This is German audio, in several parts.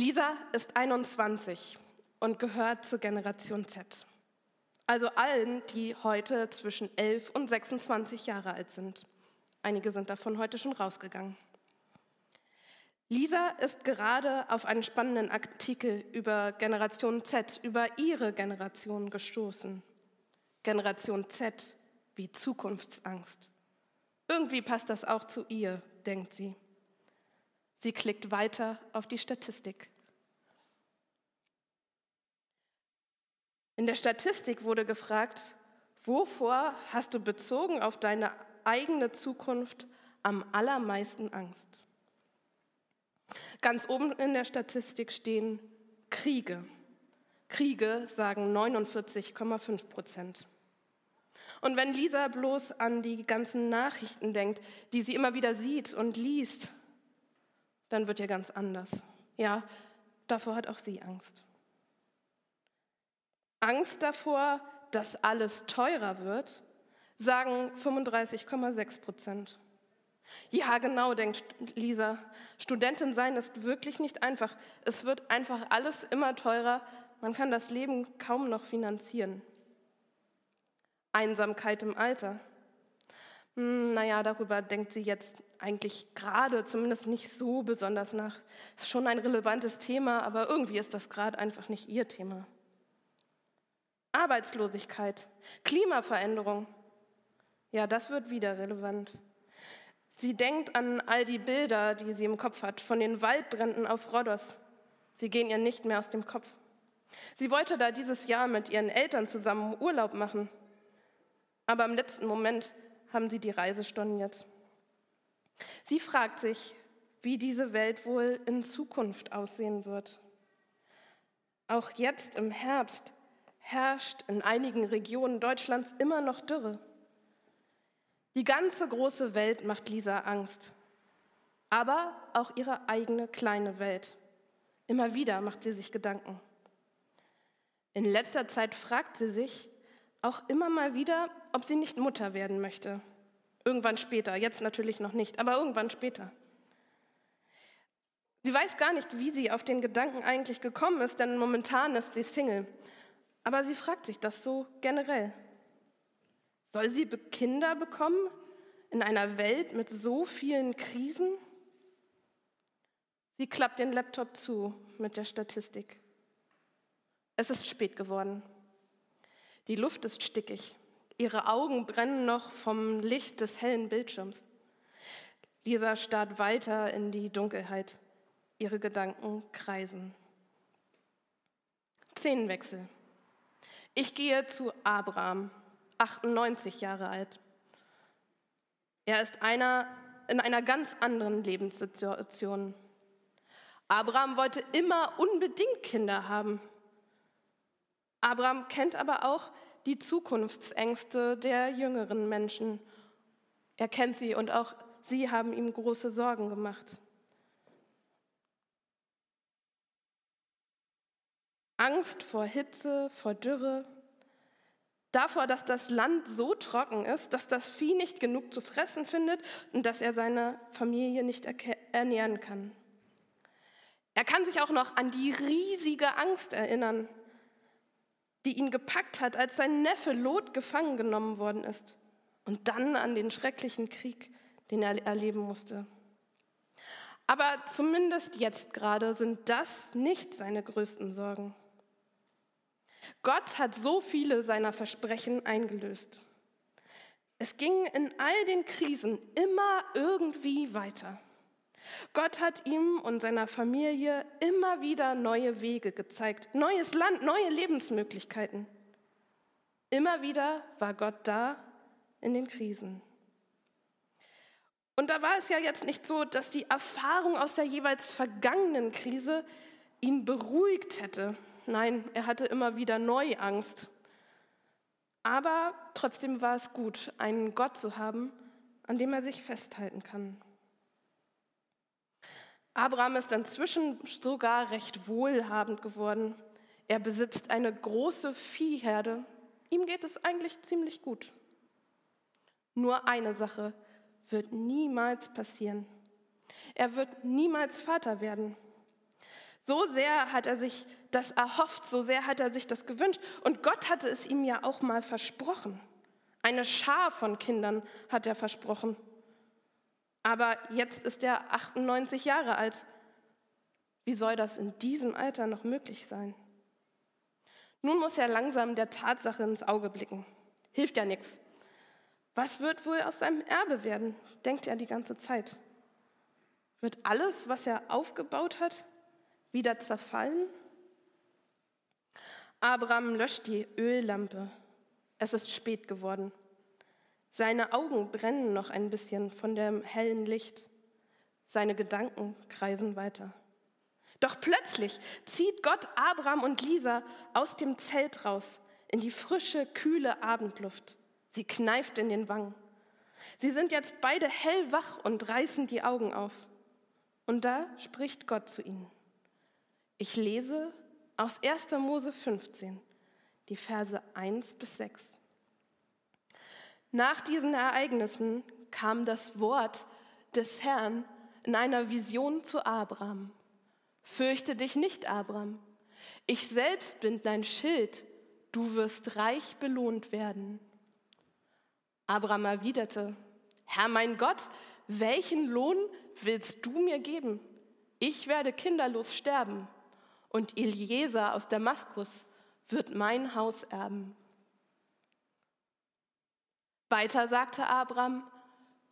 Lisa ist 21 und gehört zur Generation Z. Also allen, die heute zwischen 11 und 26 Jahre alt sind. Einige sind davon heute schon rausgegangen. Lisa ist gerade auf einen spannenden Artikel über Generation Z, über ihre Generation gestoßen. Generation Z wie Zukunftsangst. Irgendwie passt das auch zu ihr, denkt sie. Sie klickt weiter auf die Statistik. In der Statistik wurde gefragt, wovor hast du bezogen auf deine eigene Zukunft am allermeisten Angst? Ganz oben in der Statistik stehen Kriege. Kriege sagen 49,5 Prozent. Und wenn Lisa bloß an die ganzen Nachrichten denkt, die sie immer wieder sieht und liest, dann wird ihr ganz anders. Ja, davor hat auch sie Angst. Angst davor, dass alles teurer wird, sagen 35,6 Prozent. Ja, genau, denkt Lisa. Studentin sein ist wirklich nicht einfach. Es wird einfach alles immer teurer. Man kann das Leben kaum noch finanzieren. Einsamkeit im Alter. Hm, naja, darüber denkt sie jetzt eigentlich gerade zumindest nicht so besonders nach. Ist schon ein relevantes Thema, aber irgendwie ist das gerade einfach nicht ihr Thema. Arbeitslosigkeit, Klimaveränderung. Ja, das wird wieder relevant. Sie denkt an all die Bilder, die sie im Kopf hat, von den Waldbränden auf Rhodos. Sie gehen ihr nicht mehr aus dem Kopf. Sie wollte da dieses Jahr mit ihren Eltern zusammen Urlaub machen. Aber im letzten Moment haben sie die Reise storniert. Sie fragt sich, wie diese Welt wohl in Zukunft aussehen wird. Auch jetzt im Herbst herrscht in einigen Regionen Deutschlands immer noch Dürre. Die ganze große Welt macht Lisa Angst, aber auch ihre eigene kleine Welt. Immer wieder macht sie sich Gedanken. In letzter Zeit fragt sie sich auch immer mal wieder, ob sie nicht Mutter werden möchte. Irgendwann später, jetzt natürlich noch nicht, aber irgendwann später. Sie weiß gar nicht, wie sie auf den Gedanken eigentlich gekommen ist, denn momentan ist sie Single. Aber sie fragt sich das so generell. Soll sie Kinder bekommen in einer Welt mit so vielen Krisen? Sie klappt den Laptop zu mit der Statistik. Es ist spät geworden. Die Luft ist stickig. Ihre Augen brennen noch vom Licht des hellen Bildschirms. Lisa starrt weiter in die Dunkelheit. Ihre Gedanken kreisen. Szenenwechsel. Ich gehe zu Abraham. 98 Jahre alt. Er ist einer in einer ganz anderen Lebenssituation. Abraham wollte immer unbedingt Kinder haben. Abraham kennt aber auch die Zukunftsängste der jüngeren Menschen. Er kennt sie und auch sie haben ihm große Sorgen gemacht. Angst vor Hitze, vor Dürre, Davor, dass das Land so trocken ist, dass das Vieh nicht genug zu fressen findet und dass er seine Familie nicht ernähren kann. Er kann sich auch noch an die riesige Angst erinnern, die ihn gepackt hat, als sein Neffe Lot gefangen genommen worden ist. Und dann an den schrecklichen Krieg, den er erleben musste. Aber zumindest jetzt gerade sind das nicht seine größten Sorgen. Gott hat so viele seiner Versprechen eingelöst. Es ging in all den Krisen immer irgendwie weiter. Gott hat ihm und seiner Familie immer wieder neue Wege gezeigt, neues Land, neue Lebensmöglichkeiten. Immer wieder war Gott da in den Krisen. Und da war es ja jetzt nicht so, dass die Erfahrung aus der jeweils vergangenen Krise ihn beruhigt hätte Nein, er hatte immer wieder neu Angst. Aber trotzdem war es gut, einen Gott zu haben, an dem er sich festhalten kann. Abraham ist inzwischen sogar recht wohlhabend geworden. Er besitzt eine große Viehherde. Ihm geht es eigentlich ziemlich gut. Nur eine Sache wird niemals passieren. Er wird niemals Vater werden. So sehr hat er sich das erhofft, so sehr hat er sich das gewünscht. Und Gott hatte es ihm ja auch mal versprochen. Eine Schar von Kindern hat er versprochen. Aber jetzt ist er 98 Jahre alt. Wie soll das in diesem Alter noch möglich sein? Nun muss er langsam der Tatsache ins Auge blicken. Hilft ja nichts. Was wird wohl aus seinem Erbe werden, denkt er die ganze Zeit. Wird alles, was er aufgebaut hat, wieder zerfallen? Abraham löscht die Öllampe. Es ist spät geworden. Seine Augen brennen noch ein bisschen von dem hellen Licht. Seine Gedanken kreisen weiter. Doch plötzlich zieht Gott Abraham und Lisa aus dem Zelt raus in die frische, kühle Abendluft. Sie kneift in den Wangen. Sie sind jetzt beide hellwach und reißen die Augen auf. Und da spricht Gott zu ihnen. Ich lese aus 1. Mose 15, die Verse 1 bis 6. Nach diesen Ereignissen kam das Wort des Herrn in einer Vision zu Abraham. Fürchte dich nicht, Abraham. Ich selbst bin dein Schild. Du wirst reich belohnt werden. Abraham erwiderte, Herr mein Gott, welchen Lohn willst du mir geben? Ich werde kinderlos sterben und Eliezer aus Damaskus wird mein Haus erben. Weiter sagte Abraham,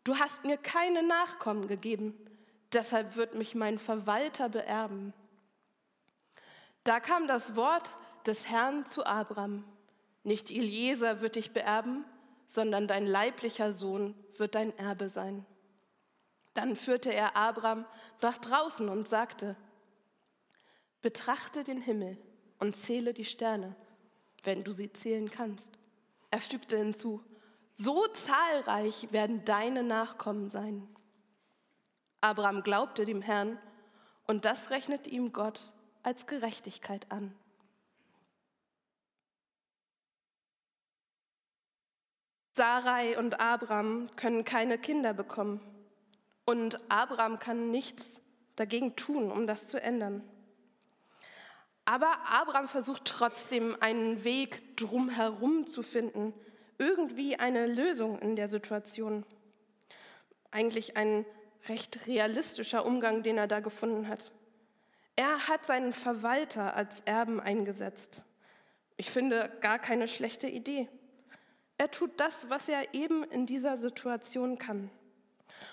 du hast mir keine Nachkommen gegeben, deshalb wird mich mein Verwalter beerben. Da kam das Wort des Herrn zu Abraham, nicht Eliezer wird dich beerben, sondern dein leiblicher Sohn wird dein Erbe sein. Dann führte er Abraham nach draußen und sagte, betrachte den Himmel und zähle die Sterne, wenn du sie zählen kannst. Er fügte hinzu, so zahlreich werden deine Nachkommen sein. Abraham glaubte dem Herrn und das rechnete ihm Gott als Gerechtigkeit an. Sarai und Abraham können keine Kinder bekommen und Abraham kann nichts dagegen tun, um das zu ändern. Aber Abraham versucht trotzdem einen Weg drumherum zu finden, irgendwie eine Lösung in der Situation. Eigentlich ein recht realistischer Umgang, den er da gefunden hat. Er hat seinen Verwalter als Erben eingesetzt. Ich finde gar keine schlechte Idee. Er tut das, was er eben in dieser Situation kann.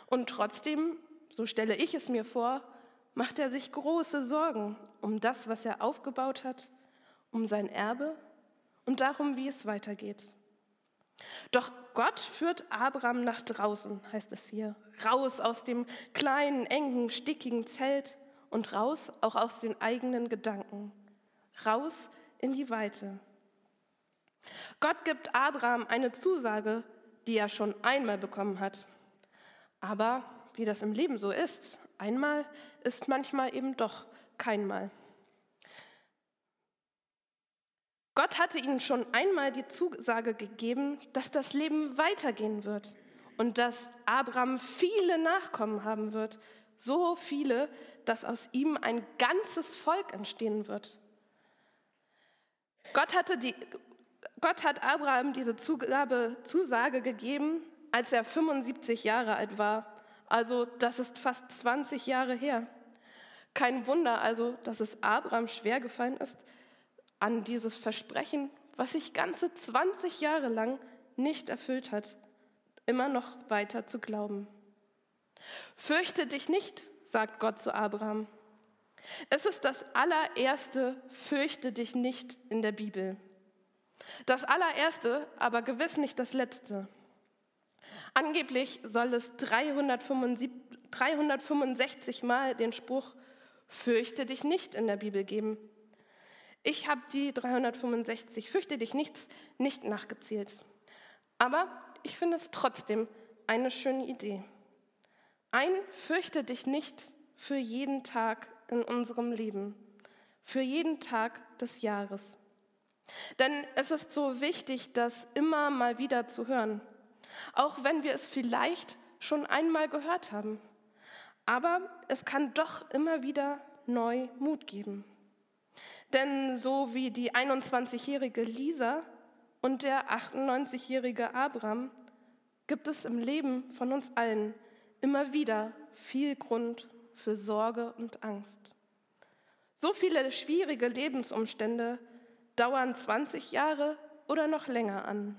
Und trotzdem, so stelle ich es mir vor, macht er sich große Sorgen um das, was er aufgebaut hat, um sein Erbe und darum, wie es weitergeht. Doch Gott führt Abraham nach draußen, heißt es hier, raus aus dem kleinen, engen, stickigen Zelt und raus auch aus den eigenen Gedanken, raus in die Weite. Gott gibt Abraham eine Zusage, die er schon einmal bekommen hat. Aber wie das im Leben so ist, einmal ist manchmal eben doch keinmal. Gott hatte ihnen schon einmal die Zusage gegeben, dass das Leben weitergehen wird und dass Abraham viele Nachkommen haben wird, so viele, dass aus ihm ein ganzes Volk entstehen wird. Gott, hatte die, Gott hat Abraham diese Zugabe, Zusage gegeben, als er 75 Jahre alt war. Also das ist fast 20 Jahre her. Kein Wunder also, dass es Abraham schwer gefallen ist, an dieses Versprechen, was sich ganze 20 Jahre lang nicht erfüllt hat, immer noch weiter zu glauben. Fürchte dich nicht, sagt Gott zu Abraham. Es ist das allererste Fürchte dich nicht in der Bibel. Das allererste, aber gewiss nicht das letzte. Angeblich soll es 365 Mal den Spruch Fürchte dich nicht in der Bibel geben. Ich habe die 365, fürchte dich nichts, nicht nachgezählt. Aber ich finde es trotzdem eine schöne Idee. Ein fürchte dich nicht für jeden Tag in unserem Leben, für jeden Tag des Jahres. Denn es ist so wichtig, das immer mal wieder zu hören, auch wenn wir es vielleicht schon einmal gehört haben. Aber es kann doch immer wieder neu Mut geben. Denn so wie die 21-jährige Lisa und der 98-jährige Abraham gibt es im Leben von uns allen immer wieder viel Grund für Sorge und Angst. So viele schwierige Lebensumstände dauern 20 Jahre oder noch länger an.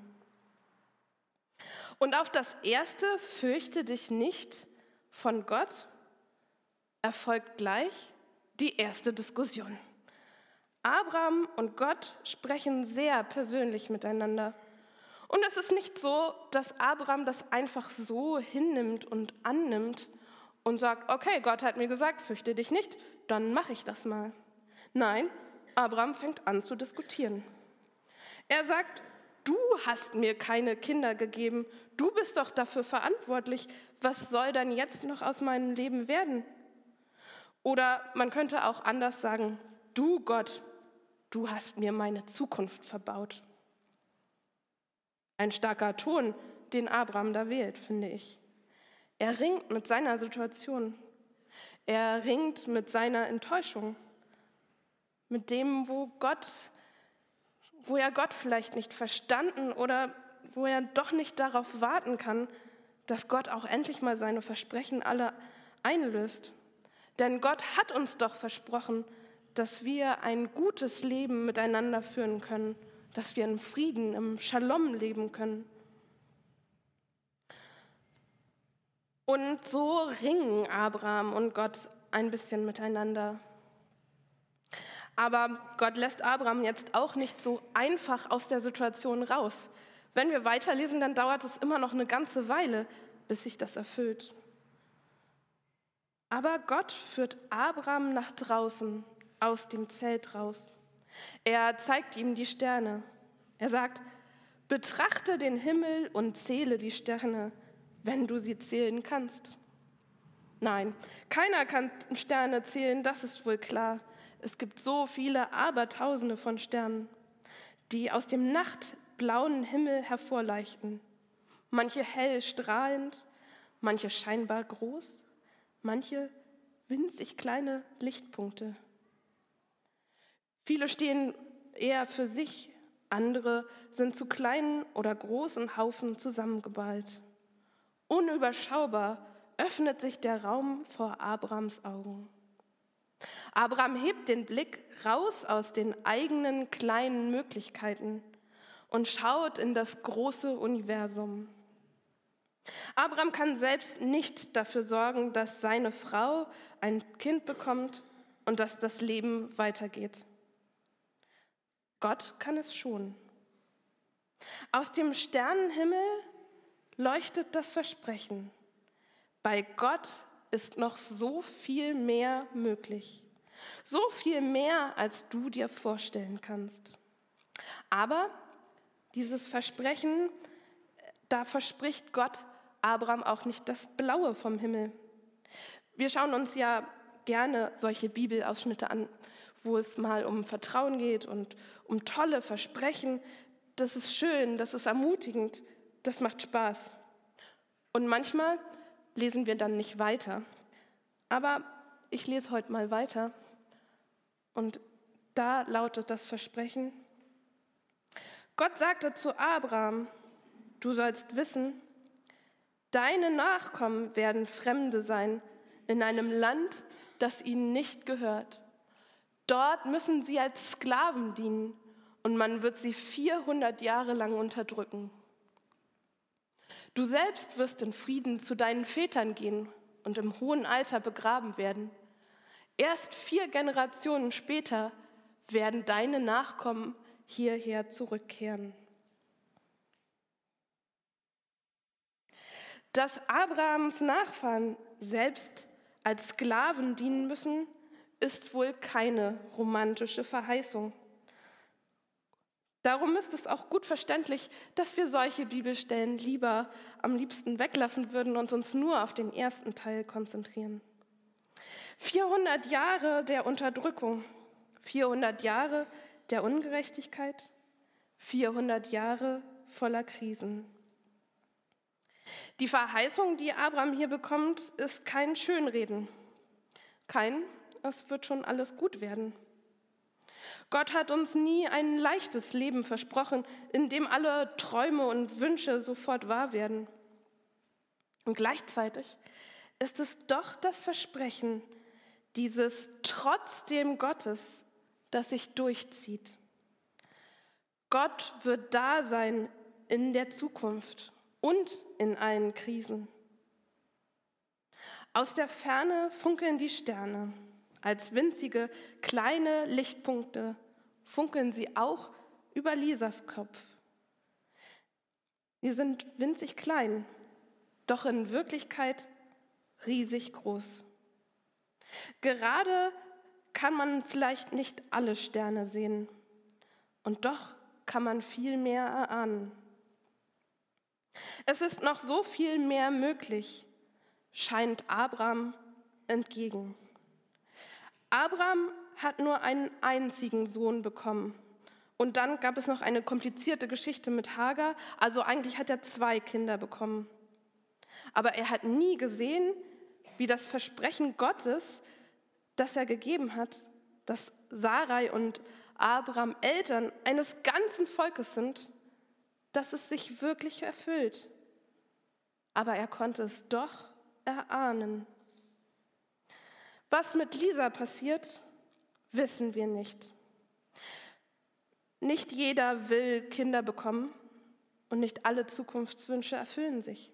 Und auf das erste, fürchte dich nicht von Gott, erfolgt gleich die erste Diskussion. Abraham und Gott sprechen sehr persönlich miteinander. Und es ist nicht so, dass Abraham das einfach so hinnimmt und annimmt und sagt, okay, Gott hat mir gesagt, fürchte dich nicht, dann mache ich das mal. Nein, Abraham fängt an zu diskutieren. Er sagt, du hast mir keine Kinder gegeben, du bist doch dafür verantwortlich, was soll dann jetzt noch aus meinem Leben werden? Oder man könnte auch anders sagen, du Gott, du hast mir meine Zukunft verbaut. Ein starker Ton, den Abraham da wählt, finde ich. Er ringt mit seiner Situation. Er ringt mit seiner Enttäuschung. Mit dem, wo Gott, wo er Gott vielleicht nicht verstanden oder wo er doch nicht darauf warten kann, dass Gott auch endlich mal seine Versprechen alle einlöst. Denn Gott hat uns doch versprochen, dass wir ein gutes Leben miteinander führen können, dass wir in Frieden, im Shalom leben können. Und so ringen Abraham und Gott ein bisschen miteinander. Aber Gott lässt Abraham jetzt auch nicht so einfach aus der Situation raus. Wenn wir weiterlesen, dann dauert es immer noch eine ganze Weile, bis sich das erfüllt. Aber Gott führt Abraham nach draußen, aus dem Zelt raus. Er zeigt ihm die Sterne. Er sagt, betrachte den Himmel und zähle die Sterne, wenn du sie zählen kannst. Nein, keiner kann Sterne zählen, das ist wohl klar. Es gibt so viele Abertausende von Sternen, die aus dem nachtblauen Himmel hervorleuchten. Manche hell strahlend, manche scheinbar groß, manche winzig kleine Lichtpunkte. Viele stehen eher für sich, andere sind zu kleinen oder großen Haufen zusammengeballt. Unüberschaubar öffnet sich der Raum vor Abrams Augen. Abraham hebt den Blick raus aus den eigenen kleinen Möglichkeiten und schaut in das große Universum. Abraham kann selbst nicht dafür sorgen, dass seine Frau ein Kind bekommt und dass das Leben weitergeht. Gott kann es schon. Aus dem Sternenhimmel leuchtet das Versprechen. Bei Gott ist noch so viel mehr möglich. So viel mehr, als du dir vorstellen kannst. Aber dieses Versprechen, da verspricht Gott Abraham auch nicht das Blaue vom Himmel. Wir schauen uns ja gerne solche Bibelausschnitte an, wo es mal um Vertrauen geht und um tolle Versprechen. Das ist schön, das ist ermutigend, das macht Spaß. Und manchmal lesen wir dann nicht weiter. Aber ich lese heute mal weiter. Und da lautet das Versprechen, Gott sagte zu Abraham, du sollst wissen, Deine Nachkommen werden Fremde sein in einem Land, das ihnen nicht gehört. Dort müssen sie als Sklaven dienen und man wird sie 400 Jahre lang unterdrücken. Du selbst wirst in Frieden zu deinen Vätern gehen und im hohen Alter begraben werden. Erst vier Generationen später werden deine Nachkommen hierher zurückkehren. Dass Abrahams Nachfahren selbst als Sklaven dienen müssen, ist wohl keine romantische Verheißung. Darum ist es auch gut verständlich, dass wir solche Bibelstellen lieber am liebsten weglassen würden und uns nur auf den ersten Teil konzentrieren. 400 Jahre der Unterdrückung, 400 Jahre der Ungerechtigkeit, 400 Jahre voller Krisen. Die Verheißung, die Abraham hier bekommt, ist kein Schönreden. Kein es wird schon alles gut werden. Gott hat uns nie ein leichtes Leben versprochen, in dem alle Träume und Wünsche sofort wahr werden. Und gleichzeitig ist es doch das Versprechen dieses trotzdem Gottes, das sich durchzieht. Gott wird da sein in der Zukunft und in allen Krisen. Aus der Ferne funkeln die Sterne. Als winzige kleine Lichtpunkte funkeln sie auch über Lisas Kopf. Sie sind winzig klein, doch in Wirklichkeit riesig groß. Gerade kann man vielleicht nicht alle Sterne sehen, und doch kann man viel mehr erahnen. Es ist noch so viel mehr möglich, scheint Abraham entgegen. Abraham hat nur einen einzigen Sohn bekommen. Und dann gab es noch eine komplizierte Geschichte mit Hagar. Also eigentlich hat er zwei Kinder bekommen. Aber er hat nie gesehen, wie das Versprechen Gottes, das er gegeben hat, dass Sarai und Abraham Eltern eines ganzen Volkes sind, dass es sich wirklich erfüllt. Aber er konnte es doch erahnen. Was mit Lisa passiert, wissen wir nicht. Nicht jeder will Kinder bekommen und nicht alle Zukunftswünsche erfüllen sich.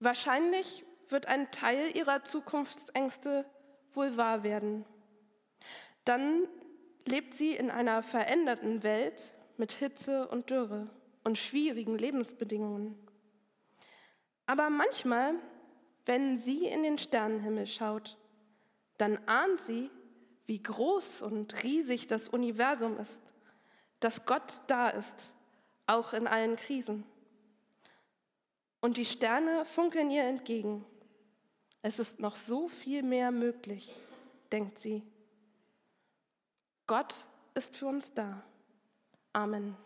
Wahrscheinlich wird ein Teil ihrer Zukunftsängste wohl wahr werden. Dann lebt sie in einer veränderten Welt mit Hitze und Dürre und schwierigen Lebensbedingungen. Aber manchmal, wenn sie in den Sternenhimmel schaut, dann ahnt sie, wie groß und riesig das Universum ist, dass Gott da ist, auch in allen Krisen. Und die Sterne funkeln ihr entgegen. Es ist noch so viel mehr möglich, denkt sie. Gott ist für uns da. Amen.